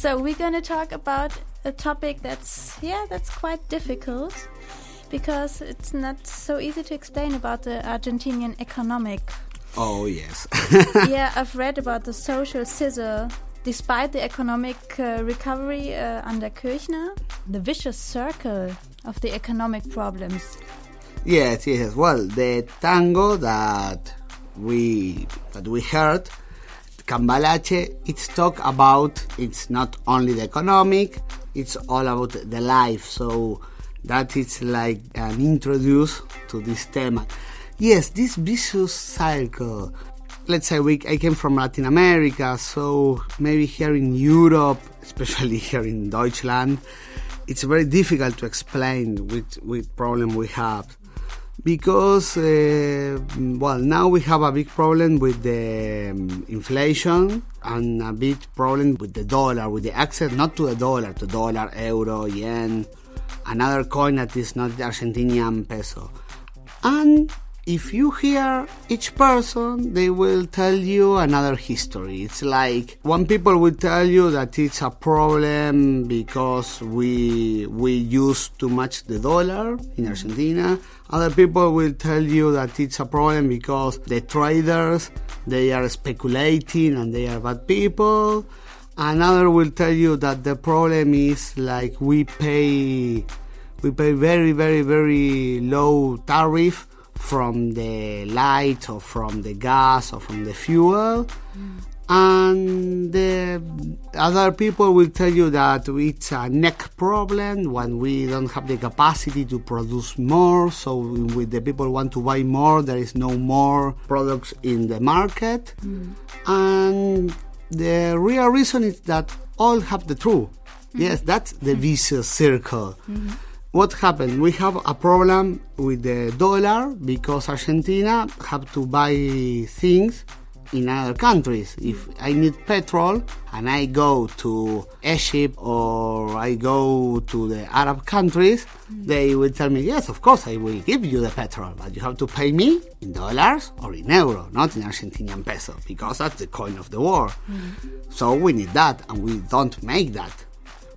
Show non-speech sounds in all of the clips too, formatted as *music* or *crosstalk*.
So we're going to talk about a topic that's yeah, that's quite difficult because it's not so easy to explain about the Argentinian economic. Oh yes. *laughs* yeah, I've read about the social scissor. Despite the economic uh, recovery uh, under Kirchner, the vicious circle of the economic problems. Yes, yes. Well, the tango that we that we heard, Cambalache, it's talk about. It's not only the economic; it's all about the life. So that is like an introduce to this theme. Yes, this vicious cycle. Let's say we, I came from Latin America, so maybe here in Europe, *laughs* especially here in Deutschland, it's very difficult to explain which, which problem we have because uh, well now we have a big problem with the um, inflation and a big problem with the dollar with the access not to the dollar to dollar euro yen another coin that is not the argentinian peso. And if you hear each person, they will tell you another history. It's like one people will tell you that it's a problem because we we use too much the dollar in Argentina. Other people will tell you that it's a problem because the traders they are speculating and they are bad people. Another will tell you that the problem is like we pay we pay very very very low tariff from the light or from the gas or from the fuel. And the other people will tell you that it's a neck problem when we don't have the capacity to produce more. So, when the people want to buy more, there is no more products in the market. And the real reason is that all have the truth. Yes, that's the vicious circle what happened? We have a problem with the dollar because Argentina have to buy things in other countries. If I need petrol and I go to Egypt or I go to the Arab countries, they will tell me, yes, of course I will give you the petrol, but you have to pay me in dollars or in euro, not in Argentinian peso, because that's the coin of the war. Mm-hmm. So we need that, and we don't make that.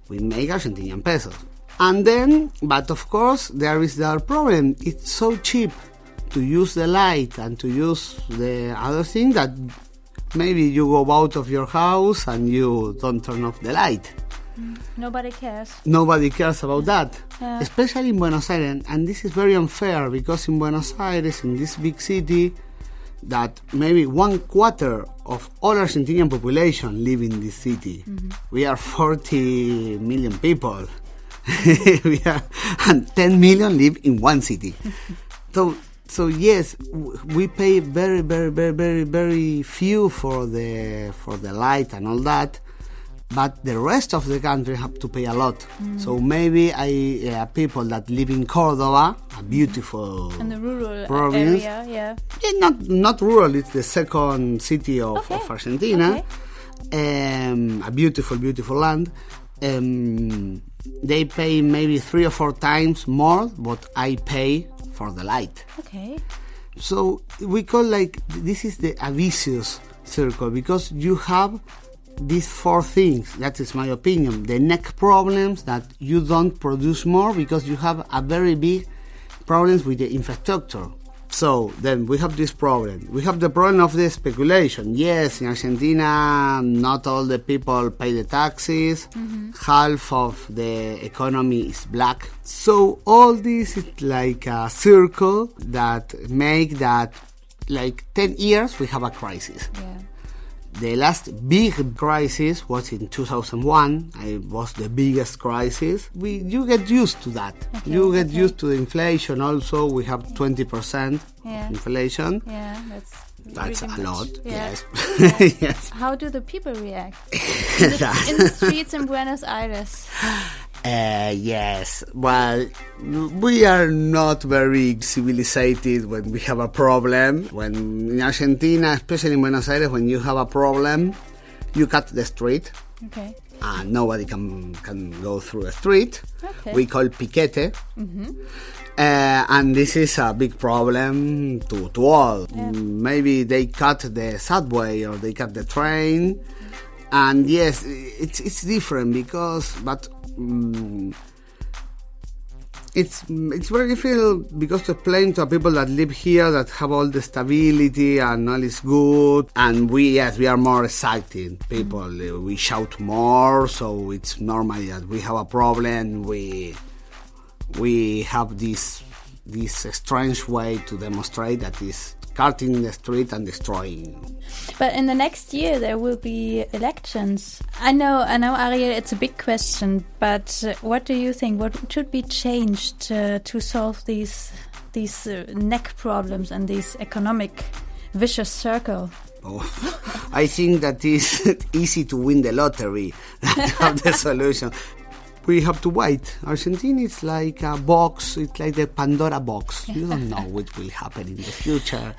We make Argentinian pesos. And then, but of course, there is the problem. It's so cheap to use the light and to use the other thing that maybe you go out of your house and you don't turn off the light. Mm, nobody cares. Nobody cares about mm. that, Yeah. especially in Buenos Aires. And this is very unfair because in Buenos Aires, in this big city, that maybe one quarter of all Argentinian population live in this city. Mm-hmm. We are 40 million people. *laughs* we are, and *laughs* 10 million live in one city. so, so yes, we pay very, very, very, very, very few for the for the light and all that, but the rest of the country have to pay a lot. So maybe I uh, people that live in Cordoba, a beautiful In the rural province, area, yeah. yeah, not not rural. It's the second city of, Okay. of Argentina. Okay. Um, a beautiful, beautiful land. Um, they pay maybe three or four times more what I pay for the light. Okay. So we call like this is the vicious circle because you have these four things. That is my opinion. The neck problems that you don't produce more because you have a very big problems with the infrastructure. So then we have this problem. We have the problem of the speculation. Yes, in Argentina, not all the people pay the taxes. Mm-hmm. Half of the economy is black. So all this is like a circle that make that like 10 years we have a crisis. Yeah. The last big crisis was in 2001. It was the biggest crisis. We you get used to that. Okay, you get okay. used to the inflation. Also, we have 20% Yeah. inflation. Yeah, that's That's a much. lot. Yeah. Yes. *laughs* *laughs* yes. How do the people react *laughs* in the, in the streets in Buenos Aires? Uh, yes. Well, we are not very civilized when we have a problem. When in Argentina, especially in Buenos Aires, when you have a problem, you cut the street. Okay. and nobody can can go through the street. Okay. We call piquete. Uh, and this is a big problem to, to all. Mm, Maybe they cut the subway or they cut the train, and yes, it's it's different because, but. Um, it's it's very difficult because to explain to people that live here that have all the stability and all is good and we yes we are more exciting people mm. we shout more so it's normal that we have a problem we we have this this strange way to demonstrate that is carting the street and destroying. But in the next year there will be elections. I know, I know, Ariel. It's a big question, but uh, what do you think? What should be changed uh, to solve these these uh, neck problems and this economic vicious circle? Oh, *laughs* I think that is *laughs* easy to win the lottery. *laughs* That's the solution we have to wait. Argentina is like a box, it's like the Pandora box. You don't know what will happen in the future.